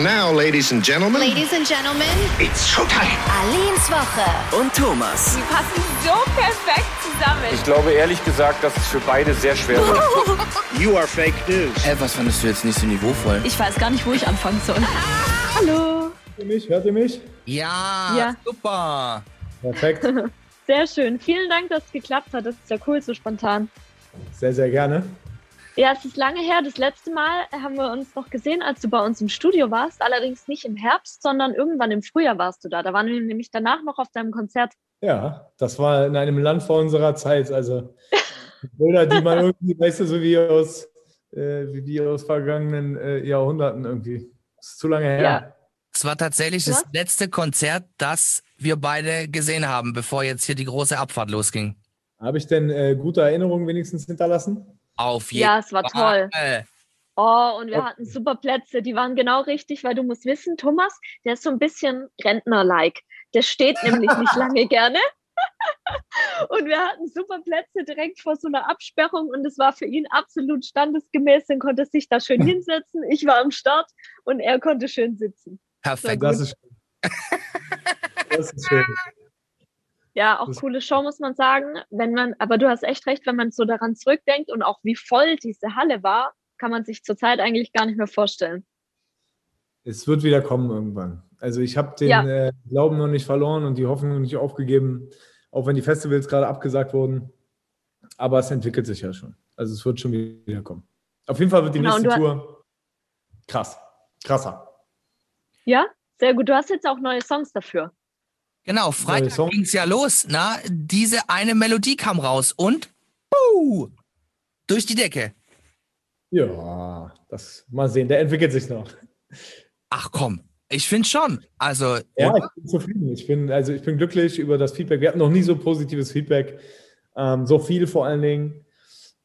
And now, ladies and gentlemen, Ladies and Gentlemen, it's showtime. Alins Woche. Und Thomas. Die passen so perfekt zusammen. Ich glaube ehrlich gesagt, dass es für beide sehr schwer wird. You are fake news. Äh, was fandest du jetzt nicht so niveauvoll? Ich weiß gar nicht, wo ich anfangen soll. Hallo. Hört ihr mich? Hört ihr mich? Ja, Ja. super. Perfekt. Sehr schön. Vielen Dank, dass es geklappt hat. Das ist ja cool, so spontan. Sehr, sehr gerne. Ja, es ist lange her. Das letzte Mal haben wir uns noch gesehen, als du bei uns im Studio warst. Allerdings nicht im Herbst, sondern irgendwann im Frühjahr warst du da. Da waren wir nämlich danach noch auf deinem Konzert. Ja, das war in einem Land vor unserer Zeit. Also Bilder, die man irgendwie, weißt du, so wie aus, äh, wie die aus vergangenen äh, Jahrhunderten irgendwie. Das ist zu lange her. Ja. Es war tatsächlich das Was? letzte Konzert, das wir beide gesehen haben, bevor jetzt hier die große Abfahrt losging. Habe ich denn äh, gute Erinnerungen wenigstens hinterlassen? Auf jeden Ja, es war toll. Fall. Oh, und wir hatten super Plätze. Die waren genau richtig, weil du musst wissen, Thomas, der ist so ein bisschen Rentner-like. Der steht nämlich nicht lange gerne. Und wir hatten super Plätze direkt vor so einer Absperrung und es war für ihn absolut standesgemäß. Dann konnte er sich da schön hinsetzen. Ich war am Start und er konnte schön sitzen. Perfekt. Das ist schön. Das ist schön. Ja, auch Das- coole Show, muss man sagen. Wenn man, aber du hast echt recht, wenn man so daran zurückdenkt und auch wie voll diese Halle war, kann man sich zurzeit eigentlich gar nicht mehr vorstellen. Es wird wieder kommen irgendwann. Also ich habe den Ja. äh, Glauben noch nicht verloren und die Hoffnung noch nicht aufgegeben, auch wenn die Festivals gerade abgesagt wurden. Aber es entwickelt sich ja schon. Also es wird schon wieder kommen. Auf jeden Fall wird die Genau, nächste Tour krass. Krasser. Ja, sehr gut. Du hast jetzt auch neue Songs dafür. Genau, Freitag ging es ja los. Na, diese eine Melodie kam raus und puh, durch die Decke. Ja, das mal sehen. Der entwickelt sich noch. Ach komm, ich finde schon. Also, Ja, oder? ich bin zufrieden. Ich bin, also ich bin glücklich über das Feedback. Wir hatten noch nie so positives Feedback. Ähm, so viel vor allen Dingen.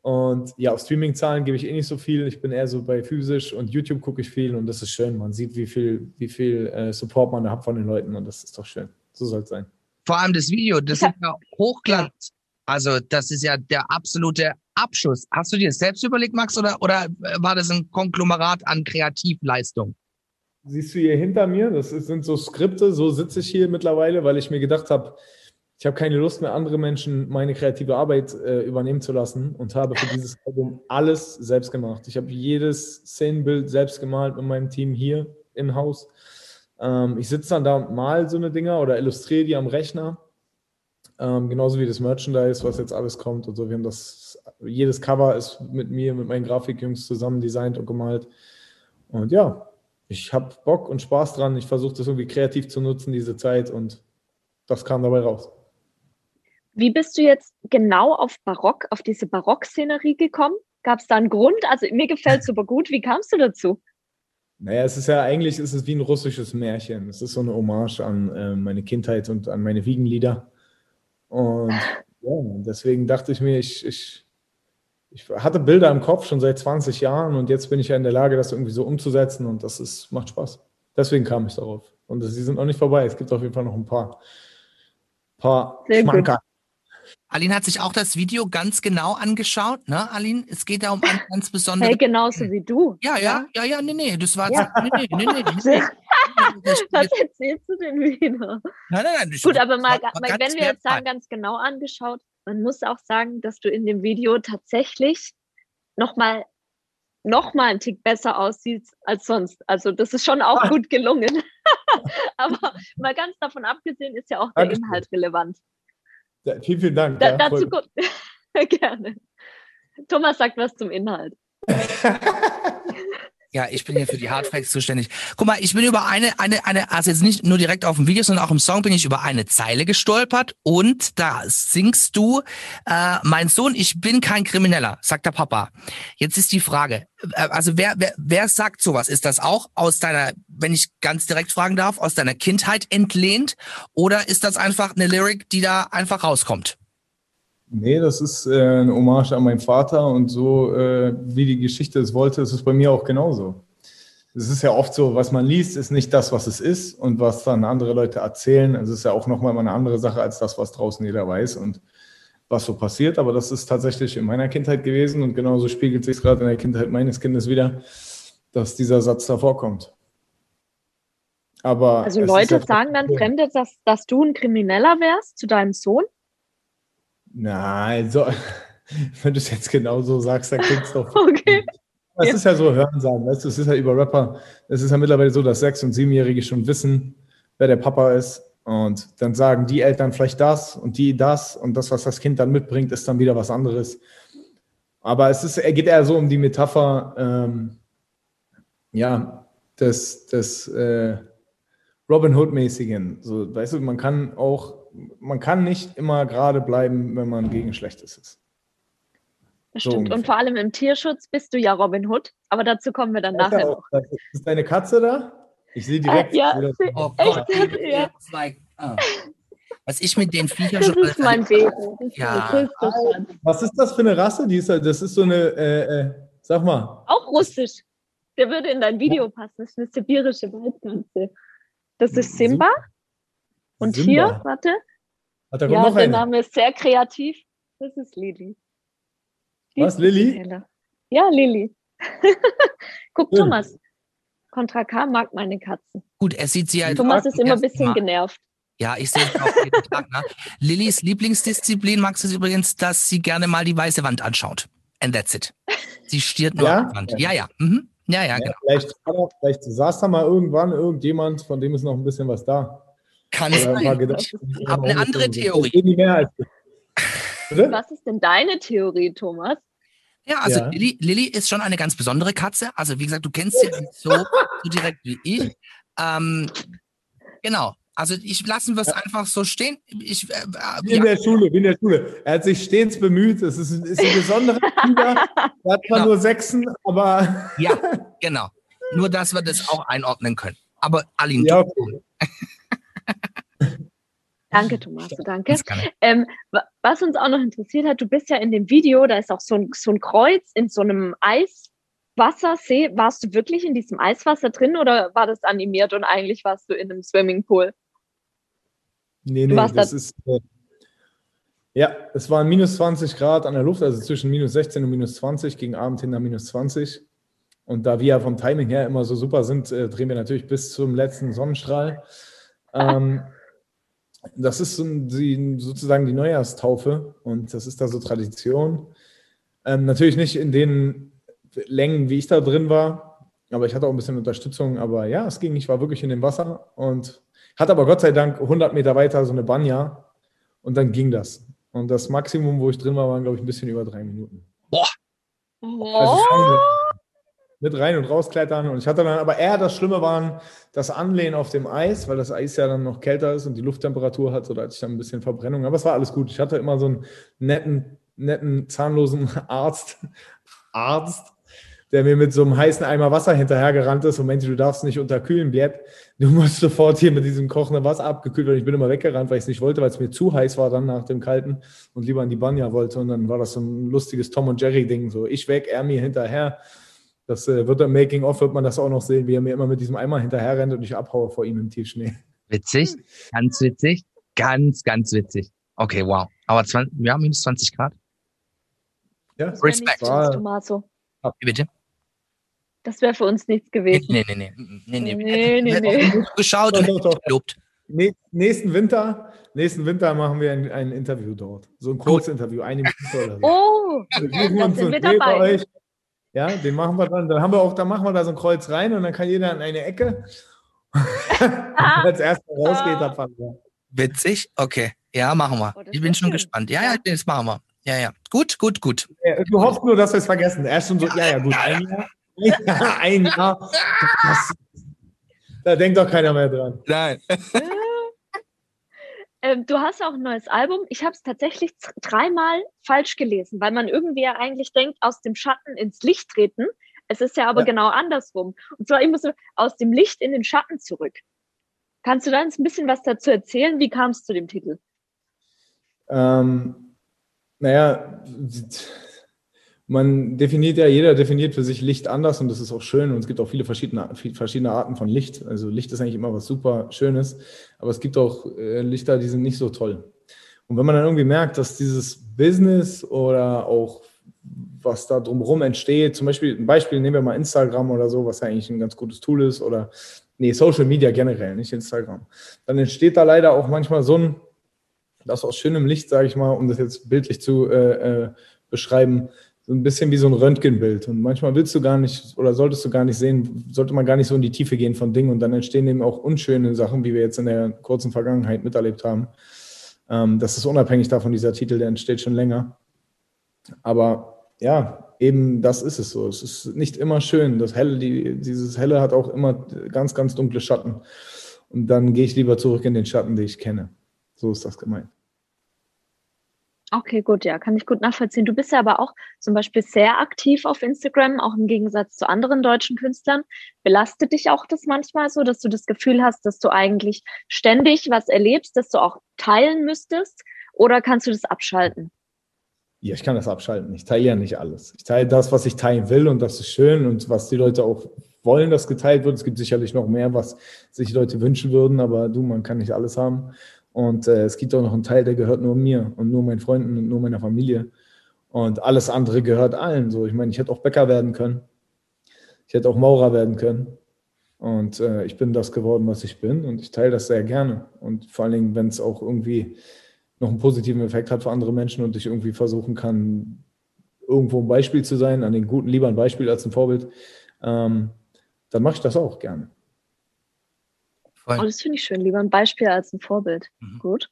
Und ja, auf Streaming-Zahlen gebe ich eh nicht so viel. Ich bin eher so bei physisch und YouTube gucke ich viel und das ist schön. Man sieht, wie viel, wie viel äh, Support man da hat von den Leuten und das ist doch schön. So soll es sein. vor allem das Video, das ist ja Hochglanz. Also, das ist ja der absolute Abschuss. Hast du dir das selbst überlegt, Max, oder, oder war das ein Konglomerat an Kreativleistung? Siehst du hier hinter mir? Das sind so Skripte. So sitze ich hier mittlerweile, weil ich mir gedacht habe, ich habe keine Lust mehr, andere Menschen meine kreative Arbeit äh, übernehmen zu lassen und habe für dieses Album alles selbst gemacht. Ich habe jedes Szenenbild selbst gemalt mit meinem Team hier im Haus. Ähm, ich sitze dann da und mal so eine Dinger oder illustriere die am Rechner. Ähm, genauso wie das Merchandise, was jetzt alles kommt und so. Wir haben das, jedes Cover ist mit mir, mit meinen Grafikjungs zusammen designt und gemalt. Und ja, ich habe Bock und Spaß dran. Ich versuche das irgendwie kreativ zu nutzen, diese Zeit, und das kam dabei raus. Wie bist du jetzt genau auf Barock, auf diese Barock-Szenerie gekommen? Gab es da einen Grund? Also mir gefällt es super gut. Wie kamst du dazu? Naja, es ist ja eigentlich ist es wie ein russisches Märchen. Es ist so eine Hommage an äh, meine Kindheit und an meine Wiegenlieder. Und ja, deswegen dachte ich mir, ich, ich, ich hatte Bilder im Kopf schon seit 20 Jahren und jetzt bin ich ja in der Lage, das irgendwie so umzusetzen und das ist, macht Spaß. Deswegen kam ich darauf. Und sie sind noch nicht vorbei. Es gibt auf jeden Fall noch ein paar, paar. Schmankerl. Aline hat sich auch das Video ganz genau angeschaut, ne, Aline? Es geht da um eine ganz besondere. Hey, genauso wie du. ja, ja, ja, ja, nee, nee, das war. Nee, nee, nee, nee, nee. Was erzählst du denn wieder? Nein, nein, nein. Gut, aber mal, wenn wir jetzt sagen, ganz genau angeschaut, man muss auch sagen, dass du in dem Video tatsächlich nochmal noch mal einen Tick besser aussiehst als sonst. Also das ist schon auch Ah. gut gelungen. aber mal ganz davon abgesehen ist ja auch der. Inhalt relevant. Ja, vielen, vielen Dank. Da, dazu. Gerne. Thomas sagt was zum Inhalt. Ja, ich bin hier für die Hardfacts zuständig. Guck mal, ich bin über eine, eine, eine, also jetzt nicht nur direkt auf dem Video, sondern auch im Song bin ich über eine Zeile gestolpert und da singst du, äh, mein Sohn, ich bin kein Krimineller, sagt der Papa. Jetzt ist die Frage, äh, also wer, wer, wer sagt sowas? Ist das auch aus deiner, wenn ich ganz direkt fragen darf, aus deiner Kindheit entlehnt oder ist das einfach eine Lyric, die da einfach rauskommt? Nee, das ist äh, eine Hommage an meinen Vater und so, äh, wie die Geschichte es wollte, ist es bei mir auch genauso. Es ist ja oft so, was man liest, ist nicht das, was es ist und was dann andere Leute erzählen. Es ist ja auch nochmal eine andere Sache als das, was draußen jeder weiß und was so passiert. Aber das ist tatsächlich in meiner Kindheit gewesen und genauso spiegelt sich gerade in der Kindheit meines Kindes wieder, dass dieser Satz da vorkommt. Aber Also Leute ja sagen dann Fremde, dass, dass du ein Krimineller wärst zu deinem Sohn? Nein, so, wenn du es jetzt genau so sagst, dann klingt es doch. Okay. Es Ja. ist ja so Hörensagen, weißt du, es ist ja über Rapper. Es ist ja mittlerweile so, dass Sechs- und Siebenjährige schon wissen, wer der Papa ist. Und dann sagen die Eltern vielleicht das und die das und das, was das Kind dann mitbringt, ist dann wieder was anderes. Aber es ist, geht eher so um die Metapher, ähm, ja, des, des äh, Robin Hood-mäßigen. So, weißt du, man kann auch, man kann nicht immer gerade bleiben, wenn man gegen Schlechtes ist. Das So stimmt. Und vor allem im Tierschutz bist du ja Robin Hood. Aber dazu kommen wir dann nachher noch. Ist deine Katze da? Ich sehe direkt. Äh, ja, Oh Echt? Gott. Ja. Zwei. Ah. Was ich mit den Viechern Das schon ist mein Baby. Ja. Was ist das für eine Rasse? Die ist, das ist so eine, äh, äh, sag mal. Auch russisch. Der würde in dein Video passen. Das ist eine sibirische Waldkatze. Das ist Simba. Und Simba. hier, warte. Hat da Ja, noch der eine. Name ist sehr kreativ. Das ist Lili. Die Was, Lilly? Ja, Lili. Guck, Schön. Thomas. Contra K mag meine Katzen. Gut, er sieht sie halt. Thomas ist immer ein bisschen Mal. genervt. Ja, ich sehe es auch jeden Tag. Ne? Lillys Lieblingsdisziplin, Max, ist übrigens, dass sie gerne mal die weiße Wand anschaut. And that's it. Sie stiert nur Ja? an die Wand. Ja, ja. Mhm. Ja, ja, Ja, genau. vielleicht, vielleicht saß da mal irgendwann irgendjemand, von dem ist noch ein bisschen was da. Kann sein. Ich habe eine andere Theorie. Was ist denn deine Theorie, Thomas? Ja, also Ja. Lilly, Lilly ist schon eine ganz besondere Katze. Also wie gesagt, du kennst sie nicht so, so direkt wie ich. Ähm, genau. Also ich lassen wir es einfach so stehen. Ich, äh, äh, in ja, der Schule, in der Schule. Er hat sich stets bemüht. Es ist, ist ein besonderer Schüler. Er hat zwar Genau. nur Sechsen, aber ja, genau. Nur, dass wir das auch einordnen können. Aber Aline, ja, okay. Danke, Thomas, danke. Ähm, wa- was uns auch noch interessiert hat, du bist ja in dem Video, da ist auch so ein, so ein Kreuz in so einem Eiswassersee. Warst du wirklich in diesem Eiswasser drin oder war das animiert und eigentlich warst du in einem Swimmingpool? Nee, nee, das da- ist. Äh, ja, es waren minus 20 Grad an der Luft, also zwischen minus 16 und minus 20, gegen Abend hin nach minus 20. Und da wir ja vom Timing her immer so super sind, äh, drehen wir natürlich bis zum letzten Sonnenstrahl. Ähm, das ist so die, sozusagen die Neujahrstaufe und das ist da so Tradition. Ähm, natürlich nicht in den Längen, wie ich da drin war, aber ich hatte auch ein bisschen Unterstützung. Aber ja, es ging, ich war wirklich in dem Wasser und hatte aber Gott sei Dank 100 Meter weiter so eine Banja und dann ging das. Und das Maximum, wo ich drin war, waren, glaube ich, ein bisschen über drei Minuten. Also Oh, schon mit rein und rausklettern. Und ich hatte dann aber eher das Schlimme waren das Anlehnen auf dem Eis, weil das Eis ja dann noch kälter ist und die Lufttemperatur hat, so da hatte ich dann ein bisschen Verbrennung. Aber es war alles gut. Ich hatte immer so einen netten, netten, zahnlosen Arzt, Arzt, der mir mit so einem heißen Eimer Wasser hinterhergerannt ist und meinte, du darfst nicht unterkühlen, Björn. Du musst sofort hier mit diesem kochenden Wasser abgekühlt werden. Ich bin immer weggerannt, weil ich es nicht wollte, weil es mir zu heiß war dann nach dem Kalten und lieber in die Banja wollte. Und dann war das so ein lustiges Tom und Jerry-Ding. So, ich weg, er mir hinterher. Das äh, wird im Making-of, wird man das auch noch sehen, wie er mir immer mit diesem Eimer hinterher rennt und ich abhaue vor ihm im Tiefschnee. Witzig, ganz witzig, ganz, ganz witzig. Okay, wow. Aber 20, ja, minus 20 Grad. Ja, das wäre Respekt. Tommaso. Wie bitte? Das wäre für uns nichts gewesen. nee, nee, nee. nee, nee. Nee, nee, Wir nee. geschaut und gelobt. Nä- Nächsten Winter, nächsten Winter machen wir ein, ein Interview dort. So ein Kurzinterview, eine Minute oder so. Oh, Wir uns sind wir einen Dreh bei dabei. euch. Ja, den machen wir dann. Dann haben wir auch, dann machen wir da so ein Kreuz rein und dann kann jeder in eine Ecke. Ah. Als erster rausgeht, dann fahren wir. Witzig? Okay. Ja, machen wir. Oh, ich bin schon schön. gespannt. Ja, ja, Ja. das machen wir. Ja, ja. Gut, gut, gut. Ja, Du hoffst nur, dass wir es vergessen. Er ist schon so, ja, ja, gut, ein Jahr. Ja, ein Jahr. Das, da denkt doch keiner mehr dran. Nein. Ähm, du hast auch ein neues Album. Ich habe es tatsächlich dreimal falsch gelesen, weil man irgendwie ja eigentlich denkt, aus dem Schatten ins Licht treten. Es ist ja aber Ja. genau andersrum. Und zwar immer so aus dem Licht in den Schatten zurück. Kannst du da uns ein bisschen was dazu erzählen? Wie kam es zu dem Titel? Ähm, naja, man definiert ja, jeder definiert für sich Licht anders und das ist auch schön und es gibt auch viele verschiedene, verschiedene Arten von Licht. Also Licht ist eigentlich immer was super Schönes, aber es gibt auch äh, Lichter, die sind nicht so toll. Und wenn man dann irgendwie merkt, dass dieses Business oder auch was da drumherum entsteht. Zum Beispiel, ein Beispiel nehmen wir mal Instagram oder so, was ja eigentlich ein ganz gutes Tool ist, oder nee, Social Media generell, nicht Instagram. Dann entsteht da leider auch manchmal so ein, das aus schönem Licht, sage ich mal, um das jetzt bildlich zu äh, äh, beschreiben, so ein bisschen wie so ein Röntgenbild. Und manchmal willst du gar nicht oder solltest du gar nicht sehen, sollte man gar nicht so in die Tiefe gehen von Dingen. Und dann entstehen eben auch unschöne Sachen, wie wir jetzt in der kurzen Vergangenheit miterlebt haben. Ähm, das ist unabhängig davon, dieser Titel, der entsteht schon länger. Aber ja, eben das ist es so. Es ist nicht immer schön. Das Helle, die, dieses Helle hat auch immer ganz, ganz dunkle Schatten. Und dann gehe ich lieber zurück in den Schatten, den ich kenne. So ist das gemeint. Okay, gut, ja, kann ich gut nachvollziehen. Du bist ja aber auch zum Beispiel sehr aktiv auf Instagram, auch im Gegensatz zu anderen deutschen Künstlern. Belastet dich auch das manchmal so, dass du das Gefühl hast, dass du eigentlich ständig was erlebst, dass du auch teilen müsstest? Oder kannst du das abschalten? Ja, ich kann das abschalten. Ich teile ja nicht alles. Ich teile das, was ich teilen will und das ist schön und was die Leute auch wollen, dass geteilt wird. Es gibt sicherlich noch mehr, was sich Leute wünschen würden, aber du, man kann nicht alles haben. Und äh, es gibt auch noch einen Teil, der gehört nur mir und nur meinen Freunden und nur meiner Familie. Und alles andere gehört allen. So, ich meine, ich hätte auch Bäcker werden können. Ich hätte auch Maurer werden können. Und äh, ich bin das geworden, was ich bin. Und ich teile das sehr gerne. Und vor allen Dingen, wenn es auch irgendwie noch einen positiven Effekt hat für andere Menschen und ich irgendwie versuchen kann, irgendwo ein Beispiel zu sein, an den Guten lieber ein Beispiel als ein Vorbild, ähm, dann mache ich das auch gerne. Voll. Oh, das finde ich schön. Lieber ein Beispiel als ein Vorbild. Mhm. Gut.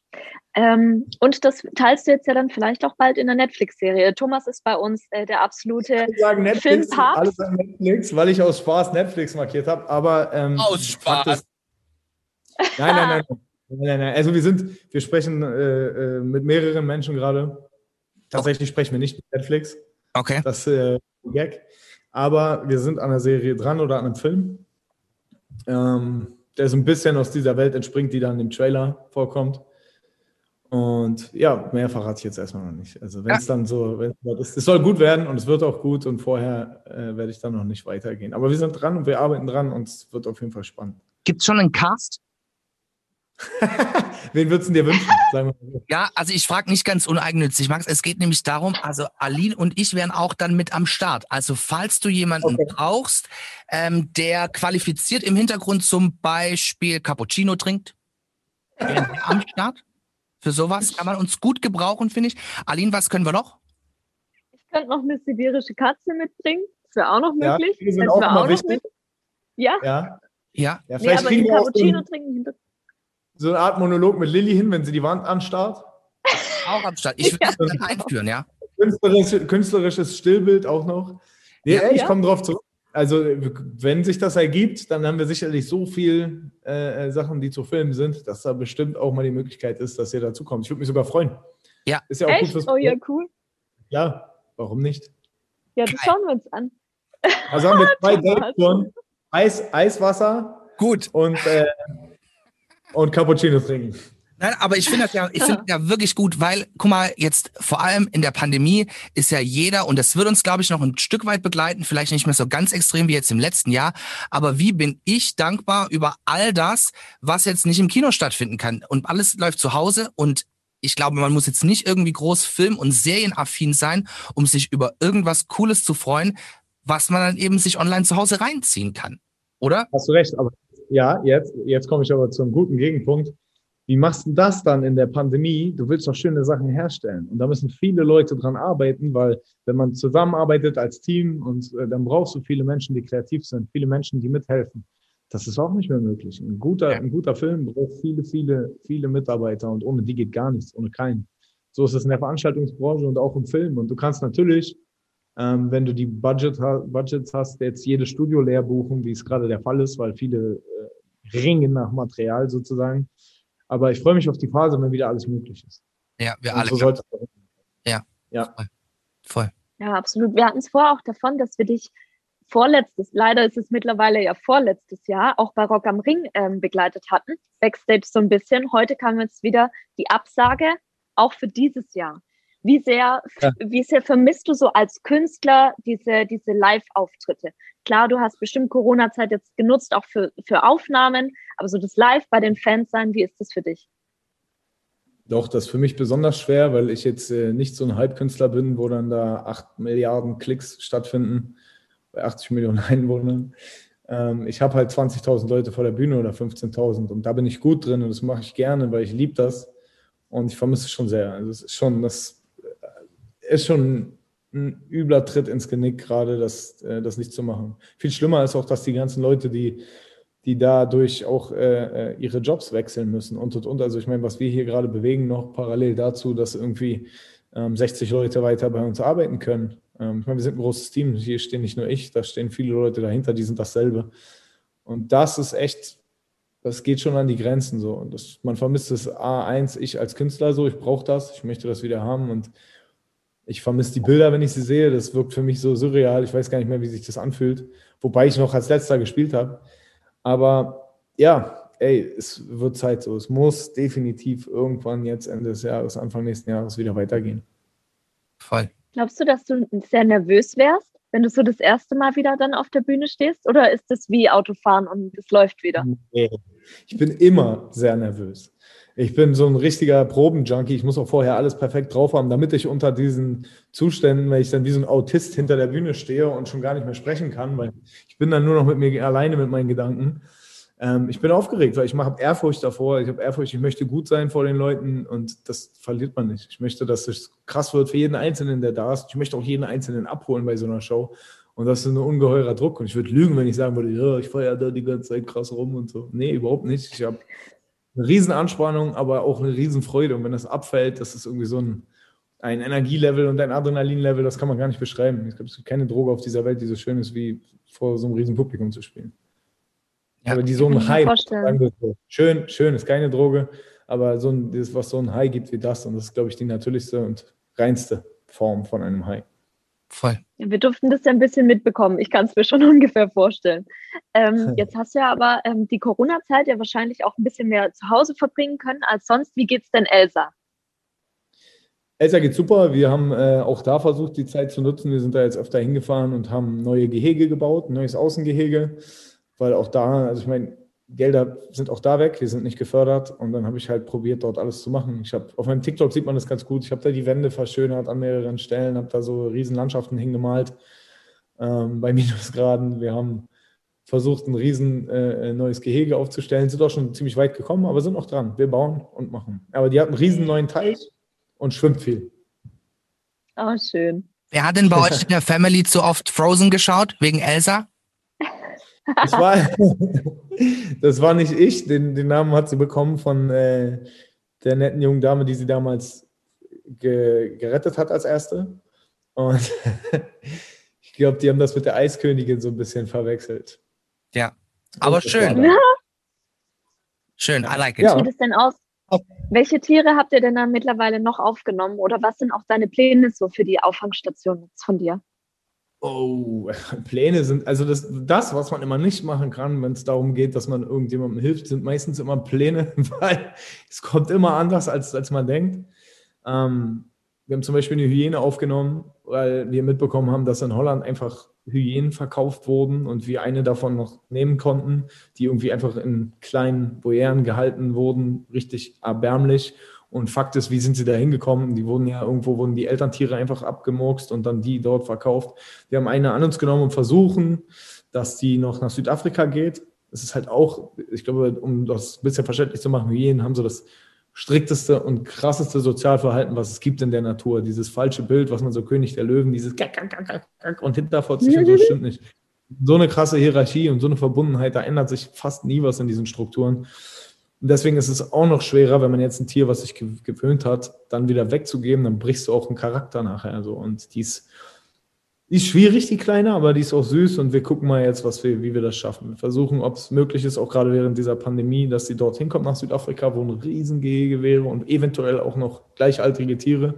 Ähm, und das teilst du jetzt ja dann vielleicht auch bald in der Netflix-Serie. Thomas ist bei uns äh, der absolute Filmpapst. Alles an Netflix, weil ich aus Spaß Netflix markiert habe. Aber ähm, aus Spaß. nein, nein, nein, nein, nein. Also wir sind, wir sprechen äh, äh, mit mehreren Menschen gerade. Tatsächlich okay. sprechen wir nicht mit Netflix. Okay. Das äh, Gag. Aber wir sind an der Serie dran oder an einem Film. Ähm, der so ein bisschen aus dieser Welt entspringt, die dann im Trailer vorkommt. Und ja, mehr verrate ich jetzt erstmal noch nicht. Also wenn es ja. dann so, es soll gut werden und es wird auch gut und vorher äh, werde ich dann noch nicht weitergehen. Aber wir sind dran und wir arbeiten dran und es wird auf jeden Fall spannend. Gibt es schon einen Cast? Wen würdest du dir wünschen? Ja, also ich frage nicht ganz uneigennützig, Max. Es geht nämlich darum, also Aline und ich wären auch dann mit am Start. Also falls du jemanden okay. brauchst, ähm, der qualifiziert im Hintergrund zum Beispiel Cappuccino trinkt, am Start. Für sowas kann man uns gut gebrauchen, finde ich. Aline, was können wir noch? Ich könnte noch eine sibirische Katze mitbringen. Das wäre auch noch möglich. Ja, die sind auch, auch noch mit. Ja? Ja. Ja. ja vielleicht nee, aber Cappuccino trinken so eine Art Monolog mit Lilly hin, wenn sie die Wand anstarrt. Auch am Start. Ich würde ja. einführen, ja. Künstlerisch, künstlerisches Stillbild auch noch. Nee, ja, ich ja. komme drauf zurück. Also, wenn sich das ergibt, dann haben wir sicherlich so viele äh, Sachen, die zu filmen sind, dass da bestimmt auch mal die Möglichkeit ist, dass ihr dazu kommt. Ich würde mich sogar freuen. Ja. Ist ja auch Echt? gut fürs Oh ja, cool. Ja, warum nicht? Ja, das schauen wir uns an. Also haben wir zwei Dates schon. Eis, Eiswasser. Gut. Und äh, und Cappuccino trinken. Nein, aber ich finde das ja, ich finde ja wirklich gut, weil, guck mal, jetzt vor allem in der Pandemie ist ja jeder, und das wird uns, glaube ich, noch ein Stück weit begleiten, vielleicht nicht mehr so ganz extrem wie jetzt im letzten Jahr, aber wie bin ich dankbar über all das, was jetzt nicht im Kino stattfinden kann. Und alles läuft zu Hause und ich glaube, man muss jetzt nicht irgendwie groß film- und serienaffin sein, um sich über irgendwas Cooles zu freuen, was man dann eben sich online zu Hause reinziehen kann. Oder? Hast du recht, aber ja, jetzt, jetzt komme ich aber zu einem guten Gegenpunkt. Wie machst du das dann in der Pandemie? Du willst doch schöne Sachen herstellen. Und da müssen viele Leute dran arbeiten, weil wenn man zusammenarbeitet als Team und äh, dann brauchst du viele Menschen, die kreativ sind, viele Menschen, die mithelfen. Das ist auch nicht mehr möglich. Ein guter, ein guter Film braucht viele, viele, viele Mitarbeiter und ohne die geht gar nichts, ohne keinen. So ist es in der Veranstaltungsbranche und auch im Film. Und du kannst natürlich ähm, wenn du die Budget, Budgets hast, jetzt jedes Studio leer buchen, wie es gerade der Fall ist, weil viele äh, ringen nach Material sozusagen. Aber ich freue mich auf die Phase, wenn wieder alles möglich ist. Ja, wir Und alle. So ja. Ja. Voll. Voll. Ja, absolut. Wir hatten es vorher auch davon, dass wir dich vorletztes, leider ist es mittlerweile ja vorletztes Jahr, auch bei Rock am Ring ähm, begleitet hatten. Backstage so ein bisschen. Heute kam jetzt wieder die Absage, auch für dieses Jahr. Wie sehr, ja. wie sehr vermisst du so als Künstler diese, diese Live-Auftritte? Klar, du hast bestimmt Corona-Zeit jetzt genutzt, auch für, für Aufnahmen, aber so das Live bei den Fans sein, wie ist das für dich? Doch, das ist für mich besonders schwer, weil ich jetzt äh, nicht so ein Halbkünstler bin, wo dann da 8 Milliarden Klicks stattfinden bei 80 Millionen Einwohnern. Ähm, ich habe halt 20.000 Leute vor der Bühne oder 15.000 und da bin ich gut drin und das mache ich gerne, weil ich liebe das und ich vermisse es schon sehr. Also es ist schon, das ist schon ein übler Tritt ins Genick gerade, das, äh, das nicht zu machen. Viel schlimmer ist auch, dass die ganzen Leute, die, die dadurch auch äh, äh ihre Jobs wechseln müssen und und und. Also ich meine, was wir hier gerade bewegen, noch parallel dazu, dass irgendwie ähm, 60 Leute weiter bei uns arbeiten können. Ähm, ich meine, wir sind ein großes Team, hier stehen nicht nur ich, da stehen viele Leute dahinter, die sind dasselbe. Und das ist echt, das geht schon an die Grenzen so. Und das, man vermisst das A1, ich als Künstler so, ich brauche das, ich möchte das wieder haben und ich vermisse die Bilder, wenn ich sie sehe. Das wirkt für mich so surreal. Ich weiß gar nicht mehr, wie sich das anfühlt. Wobei ich noch als letzter gespielt habe. Aber ja, ey, es wird Zeit so. Es muss definitiv irgendwann jetzt Ende des Jahres, Anfang nächsten Jahres wieder weitergehen. Voll. Glaubst du, dass du sehr nervös wärst, wenn du so das erste Mal wieder dann auf der Bühne stehst? Oder ist es wie Autofahren und es läuft wieder? Nee. Ich bin immer sehr nervös. Ich bin so ein richtiger Probenjunkie. Ich muss auch vorher alles perfekt drauf haben, damit ich unter diesen Zuständen, wenn ich dann wie so ein Autist hinter der Bühne stehe und schon gar nicht mehr sprechen kann, weil ich bin dann nur noch mit mir alleine mit meinen Gedanken. Ähm, ich bin aufgeregt, weil ich habe Ehrfurcht davor. Ich habe Ehrfurcht, ich möchte gut sein vor den Leuten und das verliert man nicht. Ich möchte, dass es krass wird für jeden Einzelnen, der da ist. Ich möchte auch jeden Einzelnen abholen bei so einer Show. Und das ist ein ungeheurer Druck. Und ich würde lügen, wenn ich sagen würde, ja, ich feiere da die ganze Zeit krass rum und so. Nee, überhaupt nicht. Ich habe eine Riesenanspannung, aber auch eine Riesenfreude. Und wenn das abfällt, das ist irgendwie so ein, ein Energielevel und ein Adrenalinlevel, das kann man gar nicht beschreiben. Es gibt keine Droge auf dieser Welt, die so schön ist, wie vor so einem riesen Publikum zu spielen. Ja. Aber die so ein High, so. schön, schön, ist keine Droge, aber so ein, was so ein High gibt wie das, und das ist, glaube ich, die natürlichste und reinste Form von einem High. Voll. Wir durften das ja ein bisschen mitbekommen. Ich kann es mir schon ungefähr vorstellen. Ähm, jetzt hast du ja aber ähm, die Corona-Zeit ja wahrscheinlich auch ein bisschen mehr zu Hause verbringen können als sonst. Wie geht es denn Elsa? Elsa geht super. Wir haben äh, auch da versucht, die Zeit zu nutzen. Wir sind da jetzt öfter hingefahren und haben neue Gehege gebaut, ein neues Außengehege, weil auch da, also ich meine, Gelder sind auch da weg, wir sind nicht gefördert und dann habe ich halt probiert, dort alles zu machen. Ich habe auf meinem TikTok sieht man das ganz gut. Ich habe da die Wände verschönert an mehreren Stellen, habe da so riesen Landschaften hingemalt ähm, bei Minusgraden. Wir haben versucht, ein riesen äh, neues Gehege aufzustellen, sind auch schon ziemlich weit gekommen, aber sind noch dran. Wir bauen und machen. Aber die hat einen riesen neuen Teich und schwimmt viel. Oh, schön. Wer hat denn bei euch in der Family zu oft Frozen geschaut, wegen Elsa? Das war, das war nicht ich. Den, den Namen hat sie bekommen von äh, der netten jungen Dame, die sie damals ge gerettet hat als erste. Und ich glaube, die haben das mit der Eiskönigin so ein bisschen verwechselt. Ja, aber schön. Schön, I like it. Ja. Wie sieht es denn aus? Welche Tiere habt ihr denn dann mittlerweile noch aufgenommen oder was sind auch deine Pläne so für die Auffangstation von dir? Oh, Pläne sind, also das, das, was man immer nicht machen kann, wenn es darum geht, dass man irgendjemandem hilft, sind meistens immer Pläne, weil es kommt immer anders, als, als man denkt. Ähm, wir haben zum Beispiel eine Hyäne aufgenommen, weil wir mitbekommen haben, dass in Holland einfach Hyänen verkauft wurden und wir eine davon noch nehmen konnten, die irgendwie einfach in kleinen Boyeren gehalten wurden, richtig erbärmlich. Und Fakt ist, wie sind sie da hingekommen? Die wurden ja irgendwo, wurden die Elterntiere einfach abgemurkst und dann die dort verkauft. Wir haben eine an uns genommen und versuchen, dass die noch nach Südafrika geht. Es ist halt auch, ich glaube, um das ein bisschen verständlich zu machen, Hyänen haben so das strikteste und krasseste Sozialverhalten, was es gibt in der Natur. Dieses falsche Bild, was man so König der Löwen, dieses und hinterfotzig und so stimmt nicht. So eine krasse Hierarchie und so eine Verbundenheit, da ändert sich fast nie was in diesen Strukturen. Und deswegen ist es auch noch schwerer, wenn man jetzt ein Tier, was sich gewöhnt hat, dann wieder wegzugeben, dann brichst du auch einen Charakter nachher. So. Und die ist, die ist schwierig, die Kleine, aber die ist auch süß und wir gucken mal jetzt, was wir, wie wir das schaffen. Wir versuchen, ob es möglich ist, auch gerade während dieser Pandemie, dass sie dorthin kommt nach Südafrika, wo ein Riesengehege wäre und eventuell auch noch gleichaltrige Tiere.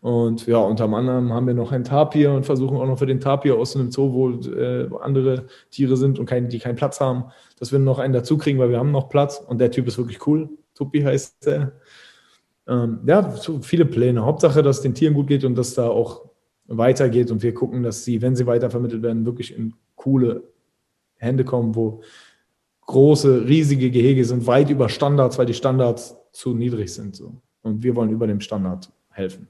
Und ja, unter anderem haben wir noch einen Tapir und versuchen auch noch für den Tapir aus einem Zoo, wo äh, andere Tiere sind und kein, die keinen Platz haben, dass wir noch einen dazu kriegen, weil wir haben noch Platz und der Typ ist wirklich cool. Tupi heißt er. Ähm, ja, so viele Pläne. Hauptsache, dass es den Tieren gut geht und dass da auch weitergeht und wir gucken, dass sie, wenn sie weitervermittelt werden, wirklich in coole Hände kommen, wo große, riesige Gehege sind, weit über Standards, weil die Standards zu niedrig sind. So. Und wir wollen über dem Standard helfen.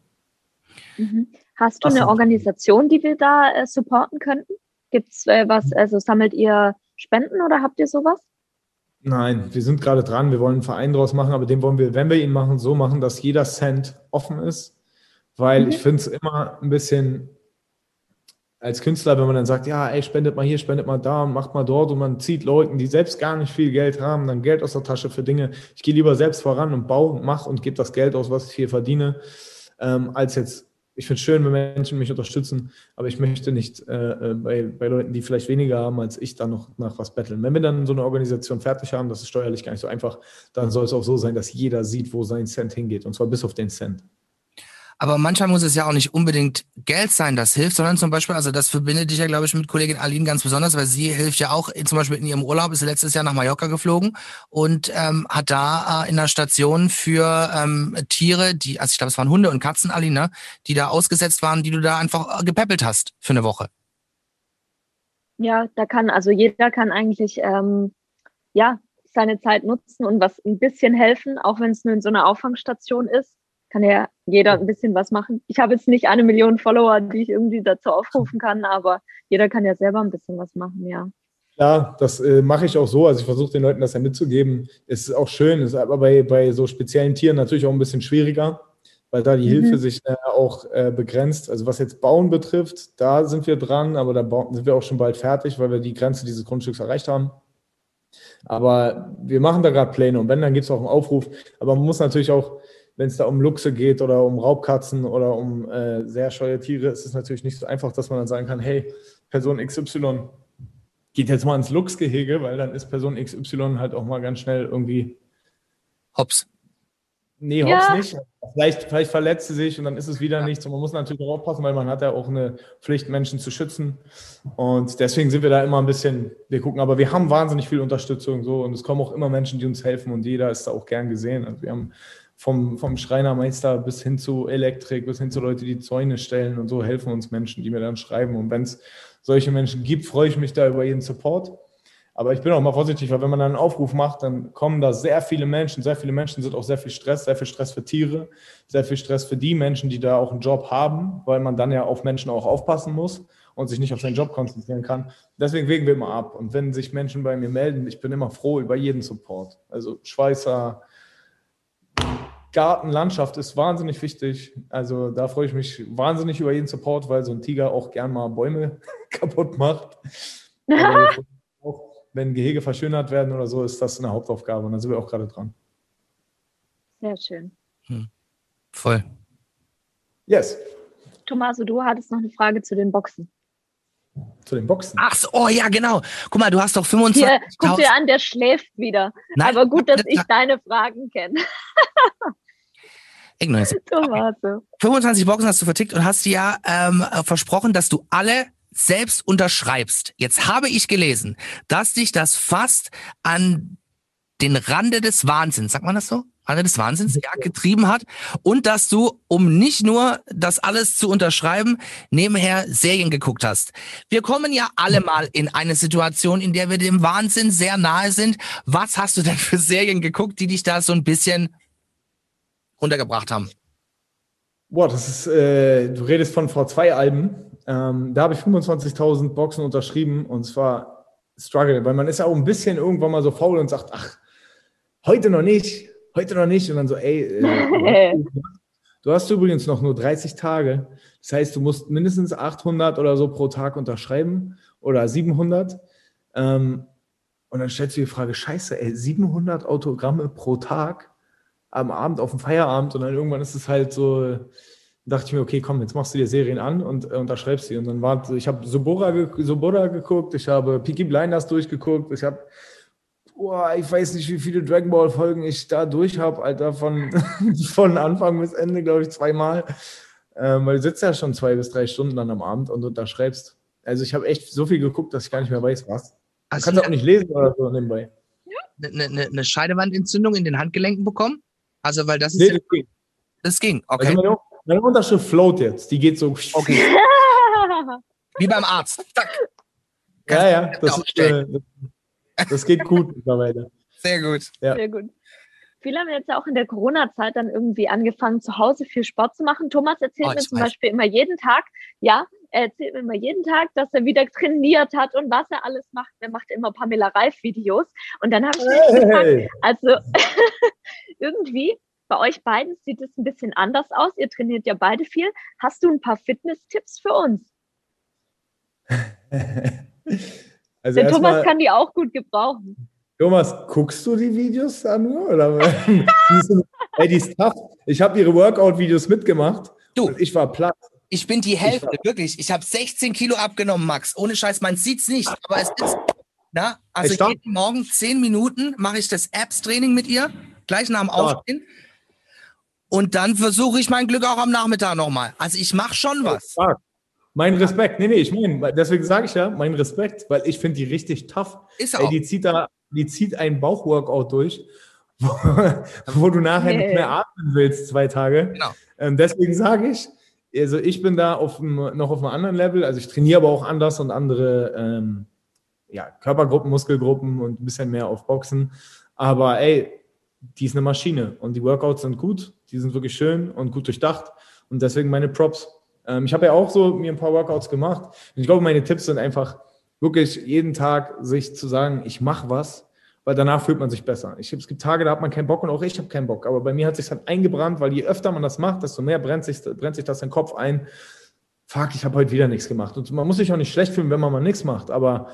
Mhm. Hast du Was eine Organisation, die wir da äh, supporten könnten? Gibt's äh, was, also sammelt ihr Spenden oder habt ihr sowas? Nein, wir sind gerade dran. Wir wollen einen Verein draus machen, aber den wollen wir, wenn wir ihn machen, so machen, dass jeder Cent offen ist. Weil Mhm. ich finde es immer ein bisschen als Künstler, wenn man dann sagt, ja, ey, spendet mal hier, spendet mal da, macht mal dort und man zieht Leuten, die selbst gar nicht viel Geld haben, dann Geld aus der Tasche für Dinge. Ich gehe lieber selbst voran und baue und mache und gebe das Geld aus, was ich hier verdiene, ähm, als jetzt, ich finde es schön, wenn Menschen mich unterstützen, aber ich möchte nicht äh, äh, bei, bei Leuten, die vielleicht weniger haben als ich, dann noch nach was betteln. Wenn wir dann so eine Organisation fertig haben, das ist steuerlich gar nicht so einfach, dann soll es auch so sein, dass jeder sieht, wo sein Cent hingeht und zwar bis auf den Cent. Aber manchmal muss es ja auch nicht unbedingt Geld sein, das hilft, sondern zum Beispiel, also das verbindet dich ja, glaube ich, mit Kollegin Aline ganz besonders, weil sie hilft ja auch, zum Beispiel in ihrem Urlaub, ist letztes Jahr nach Mallorca geflogen und ähm, hat da äh, in einer Station für ähm, Tiere, die, also ich glaube, es waren Hunde und Katzen, Aline, ne, die da ausgesetzt waren, die du da einfach äh, gepäppelt hast für eine Woche. Ja, da kann, also jeder kann eigentlich ähm, ja seine Zeit nutzen und was ein bisschen helfen, auch wenn es nur in so einer Auffangstation ist, kann ja jeder ein bisschen was machen. Ich habe jetzt nicht eine Million Follower, die ich irgendwie dazu aufrufen kann, aber jeder kann ja selber ein bisschen was machen, ja. Ja, das äh, mache ich auch so. Also ich versuche den Leuten das ja mitzugeben. Es ist auch schön, ist aber bei, bei so speziellen Tieren natürlich auch ein bisschen schwieriger, weil da die Mhm. Hilfe sich äh, auch äh, begrenzt. Also was jetzt Bauen betrifft, da sind wir dran, aber da sind wir auch schon bald fertig, weil wir die Grenze dieses Grundstücks erreicht haben. Aber wir machen da gerade Pläne und wenn, dann gibt es auch einen Aufruf. Aber man muss natürlich auch, wenn es da um Luchse geht oder um Raubkatzen oder um äh, sehr scheue Tiere, ist es natürlich nicht so einfach, dass man dann sagen kann, hey, Person XY geht jetzt mal ins Luchsgehege, weil dann ist Person XY halt auch mal ganz schnell irgendwie, Hops. nee, hops Ja. nicht. Vielleicht, vielleicht verletzt sie sich und dann ist es wieder nichts. Und man muss natürlich auch aufpassen, weil man hat ja auch eine Pflicht, Menschen zu schützen. Und deswegen sind wir da immer ein bisschen, wir gucken, aber wir haben wahnsinnig viel Unterstützung so und es kommen auch immer Menschen, die uns helfen und jeder ist da auch gern gesehen. Also wir haben vom, vom Schreinermeister bis hin zu Elektrik, bis hin zu Leute, die Zäune stellen und so helfen uns Menschen, die mir dann schreiben. Und wenn es solche Menschen gibt, freue ich mich da über jeden Support. Aber ich bin auch mal vorsichtig, weil wenn man dann einen Aufruf macht, dann kommen da sehr viele Menschen. Sehr viele Menschen sind auch sehr viel Stress, sehr viel Stress für Tiere, sehr viel Stress für die Menschen, die da auch einen Job haben, weil man dann ja auf Menschen auch aufpassen muss und sich nicht auf seinen Job konzentrieren kann. Deswegen wägen wir immer ab. Und wenn sich Menschen bei mir melden, ich bin immer froh über jeden Support. Also Schweißer, Garten, Landschaft ist wahnsinnig wichtig. Also da freue ich mich wahnsinnig über jeden Support, weil so ein Tiger auch gern mal Bäume kaputt macht. Aber auch wenn Gehege verschönert werden oder so, ist das eine Hauptaufgabe und da sind wir auch gerade dran. Sehr schön. Voll. Yes, Tommaso, du hattest noch eine Frage zu den Boxen. Zu den Boxen. Ach so, oh ja, genau. Guck mal, du hast doch Hier, 25.000. guck dir an, der schläft wieder. Nein, Aber gut, dass das- ich deine Fragen kenne. Ignorance. Tommaso. 25 Boxen hast du vertickt und hast dir ja ähm, äh, versprochen, dass du alle selbst unterschreibst. Jetzt habe ich gelesen, dass dich das fast an den Rande des Wahnsinns, sagt man das so? Rande des Wahnsinns, ja, getrieben hat. Und dass du, um nicht nur das alles zu unterschreiben, nebenher Serien geguckt hast. Wir kommen ja alle mal in eine Situation, in der wir dem Wahnsinn sehr nahe sind. Was hast du denn für Serien geguckt, die dich da so ein bisschen runtergebracht haben? Boah, das ist, äh, du redest von vor zwei Alben. Ähm, da habe ich 25.000 Boxen unterschrieben und zwar Struggle, weil man ist ja auch ein bisschen irgendwann mal so faul und sagt, ach, heute noch nicht, heute noch nicht. Und dann so, ey, äh, du hast übrigens noch nur 30 Tage. Das heißt, du musst mindestens 800 oder so pro Tag unterschreiben oder 700. Ähm, und dann stellst du die Frage, scheiße, ey, 700 Autogramme pro Tag am Abend auf dem Feierabend und dann irgendwann ist es halt so, dachte ich mir, okay, komm, jetzt machst du dir Serien an und äh, unterschreibst sie. Und dann war ich habe Sobora, ge Sobora geguckt, ich habe Peaky Blinders durchgeguckt, ich habe, boah, ich weiß nicht, wie viele Dragon Ball Folgen ich da durch habe, Alter, von, von Anfang bis Ende, glaube ich, zweimal. Ähm, weil du sitzt ja schon zwei bis drei Stunden dann am Abend und unterschreibst. Also ich habe echt so viel geguckt, dass ich gar nicht mehr weiß, was. Du Hast kannst auch nicht lesen oder so nebenbei. eine, eine, eine Scheidewandentzündung in den Handgelenken bekommen? Also, weil das ist Nee, ja, das geht. das ging. Also Okay. meine, meine Unterschrift float jetzt. Die geht so. Okay. Wie beim Arzt. Zack. Ja, ja, das, ist, äh, das, geht gut mittlerweile. Sehr gut. Ja. Sehr gut. viele haben jetzt ja auch in der Corona-Zeit dann irgendwie angefangen, zu Hause viel Sport zu machen. Thomas erzählt Oh, mir zum weiß. Beispiel immer jeden Tag, ja, er erzählt mir immer jeden Tag, dass er wieder trainiert hat und was er alles macht. Er macht immer Pamela Reif-Videos. Und dann habe ich mich gefragt, Hey. also irgendwie bei euch beiden sieht es ein bisschen anders aus. Ihr trainiert ja beide viel. Hast du ein paar Fitness-Tipps für uns? Also Der Thomas erstmal, kann die auch gut gebrauchen. Thomas, guckst du die Videos an nur? Oder? die, sind, ey, die ist tough. Ich habe ihre Workout-Videos mitgemacht Du. und ich war platt. Ich bin die Hälfte, wirklich. Ich habe 16 Kilo abgenommen, Max. Ohne Scheiß, man sieht's nicht, aber es ist. Na, also stopp. jeden Morgen 10 Minuten mache ich das Apps-Training mit ihr, gleich nach dem. Aufstehen. Und dann versuche ich mein Glück auch am Nachmittag nochmal. Also ich mache schon was. Stark. Mein Respekt. Nee, nee, ich meine, deswegen sage ich ja, mein Respekt, weil ich finde die richtig tough. Ist Ey, auch. die zieht da, die zieht einen Bauchworkout durch, wo, wo du nachher nicht Nee. mehr atmen willst, zwei Tage. Genau. Ähm, deswegen sage ich, also ich bin da auf einem, noch auf einem anderen Level. Also ich trainiere aber auch anders und andere ähm, ja, Körpergruppen, Muskelgruppen und ein bisschen mehr auf Boxen. Aber ey, die ist eine Maschine und die Workouts sind gut, die sind wirklich schön und gut durchdacht und deswegen meine Props. Ähm, ich habe ja auch so mir ein paar Workouts gemacht und ich glaube, meine Tipps sind einfach wirklich jeden Tag sich zu sagen, ich mache was, weil danach fühlt man sich besser. Ich, es gibt Tage, da hat man keinen Bock und auch ich habe keinen Bock, aber bei mir hat sich halt eingebrannt, weil je öfter man das macht, desto mehr brennt sich, brennt sich das in den Kopf ein. Fuck, ich habe heute wieder nichts gemacht. Und man muss sich auch nicht schlecht fühlen, wenn man mal nichts macht, aber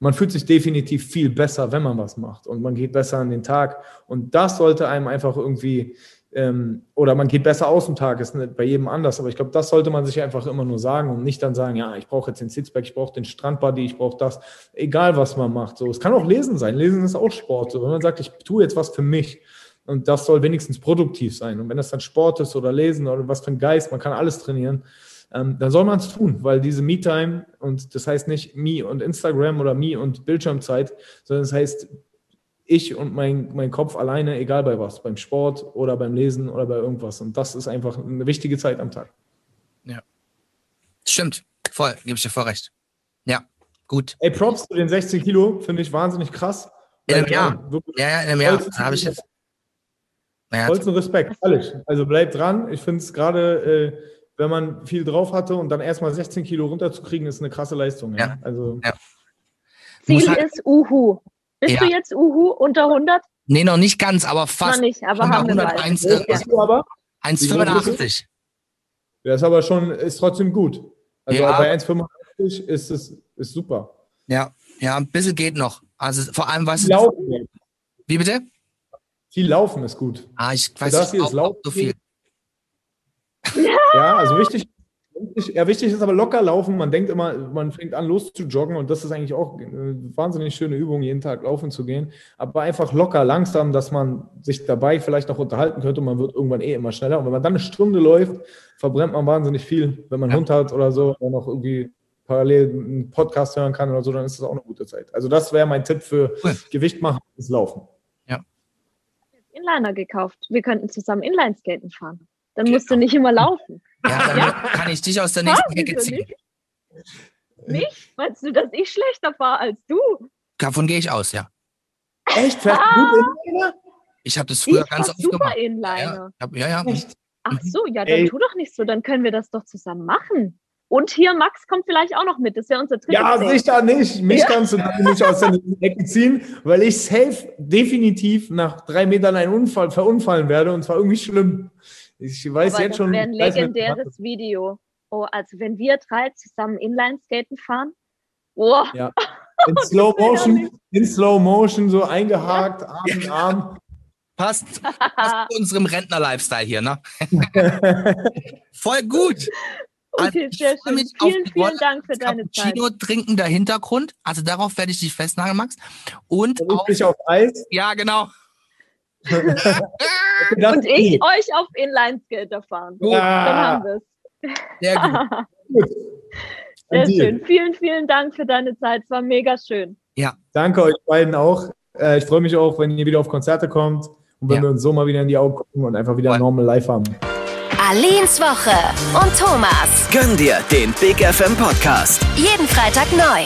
man fühlt sich definitiv viel besser, wenn man was macht und man geht besser an den Tag. Und das sollte einem einfach irgendwie, ähm, oder man geht besser aus dem Tag, ist bei jedem anders, aber ich glaube, das sollte man sich einfach immer nur sagen und nicht dann sagen, ja, ich brauche jetzt den Sixpack, ich brauche den Strandbody, ich brauche das, egal was man macht. So, es kann auch Lesen sein. Lesen ist auch Sport. So, wenn man sagt, ich tue jetzt was für mich und das soll wenigstens produktiv sein. Und wenn das dann Sport ist oder Lesen oder was für ein Geist, man kann alles trainieren ähm, dann soll man es tun, weil diese Me-Time, und das heißt nicht Me und Instagram oder Me und Bildschirmzeit, sondern das heißt ich und mein, mein Kopf alleine, egal bei was, beim Sport oder beim Lesen oder bei irgendwas. Und das ist einfach eine wichtige Zeit am Tag. Stimmt. Voll, gebe ich dir voll recht. Ja, gut. Ey, Props zu den 16 Kilo, finde ich wahnsinnig krass. In einem Jahr. ja, wirklich Ja, ja, in einem Jahr vollsten- habe ich jetzt. Naja, Vollsten Respekt, ehrlich. Also bleibt dran. Ich finde es gerade, äh, wenn man viel drauf hatte und dann erstmal 16 Kilo runterzukriegen, ist eine krasse Leistung. Ja. Ja. Also, Muss Ziel halt- ist Uhu. Bist Ja. du jetzt Uhu unter 100? nee, noch nicht ganz, aber Noch fast. nicht, aber Unter haben wir bald. 101, Wo bist du aber? 1,85. Der ist aber schon, ist trotzdem gut. Also Ja. bei 1,85 ist es ist super. Ja, ja, ein bisschen geht noch. Also vor allem, weißt du, Laufen, wie bitte? viel Laufen ist gut. Ah, ich weiß das nicht, ist laut. so viel. Ja, also wichtig, wichtig, ja, wichtig ist aber locker laufen. Man denkt immer, man fängt an los zu joggen und das ist eigentlich auch eine wahnsinnig schöne Übung, jeden Tag laufen zu gehen. Aber einfach locker, langsam, dass man sich dabei vielleicht noch unterhalten könnte und man wird irgendwann eh immer schneller. Und wenn man dann eine Stunde läuft, verbrennt man wahnsinnig viel. Wenn man einen Ja. Hund hat oder so, der noch irgendwie parallel einen Podcast hören kann oder so, dann ist das auch eine gute Zeit. Also das wäre mein Tipp für Cool. Gewicht machen, ist Laufen. Inliner gekauft. Wir könnten zusammen Inlineskaten fahren. Dann musst du nicht immer laufen. Ja, dann kann ich dich aus der nächsten Ah, Ecke ziehen. Nicht? Meinst du, dass ich schlechter fahre als du? Davon gehe ich aus, ja. Echt? Fährst du gut Inliner? Ich habe das früher ich ganz oft super gemacht. Inliner. Ja, ja, ja. Echt? Ach so, ja, dann Ey. tu doch nicht so. Dann können wir das doch zusammen machen. Und hier, Max kommt vielleicht auch noch mit. Das wäre unser drittes Ja, Date. sicher nicht. Mich Ja. kannst du nicht aus der Ecke ziehen, weil ich safe definitiv nach drei Metern einen Unfall verunfallen werde und zwar irgendwie schlimm. Ich weiß Aber jetzt das schon. wäre ein weiß, legendäres Video. Oh, also wenn wir drei zusammen Inlineskaten fahren. Oh, Ja. In Slow Motion, in Slow Motion so eingehakt, Arm in Arm. Passt, passt zu unserem Rentner-Lifestyle hier, ne? Voll gut. Also, okay, ich sehr schön. auf Vielen, vielen Rolle. Dank für deine Zeit. Cappuccino trinkender Hintergrund. Also darauf werde ich dich festnageln, Max. Und dich auf Eis. ja, genau. Und ich euch auf Inlineskater fahren. Dann Ah, haben wir es. Sehr gut. Sehr schön. Vielen, vielen Dank für deine Zeit. Es war mega schön. Danke euch beiden auch. Äh, Ich freue mich auch, wenn ihr wieder auf Konzerte kommt und wenn Ja. wir uns so mal wieder in die Augen gucken und einfach wieder normal live haben. Alins Woche und Thomas. Gönn dir den Big FM Podcast. Jeden Freitag neu.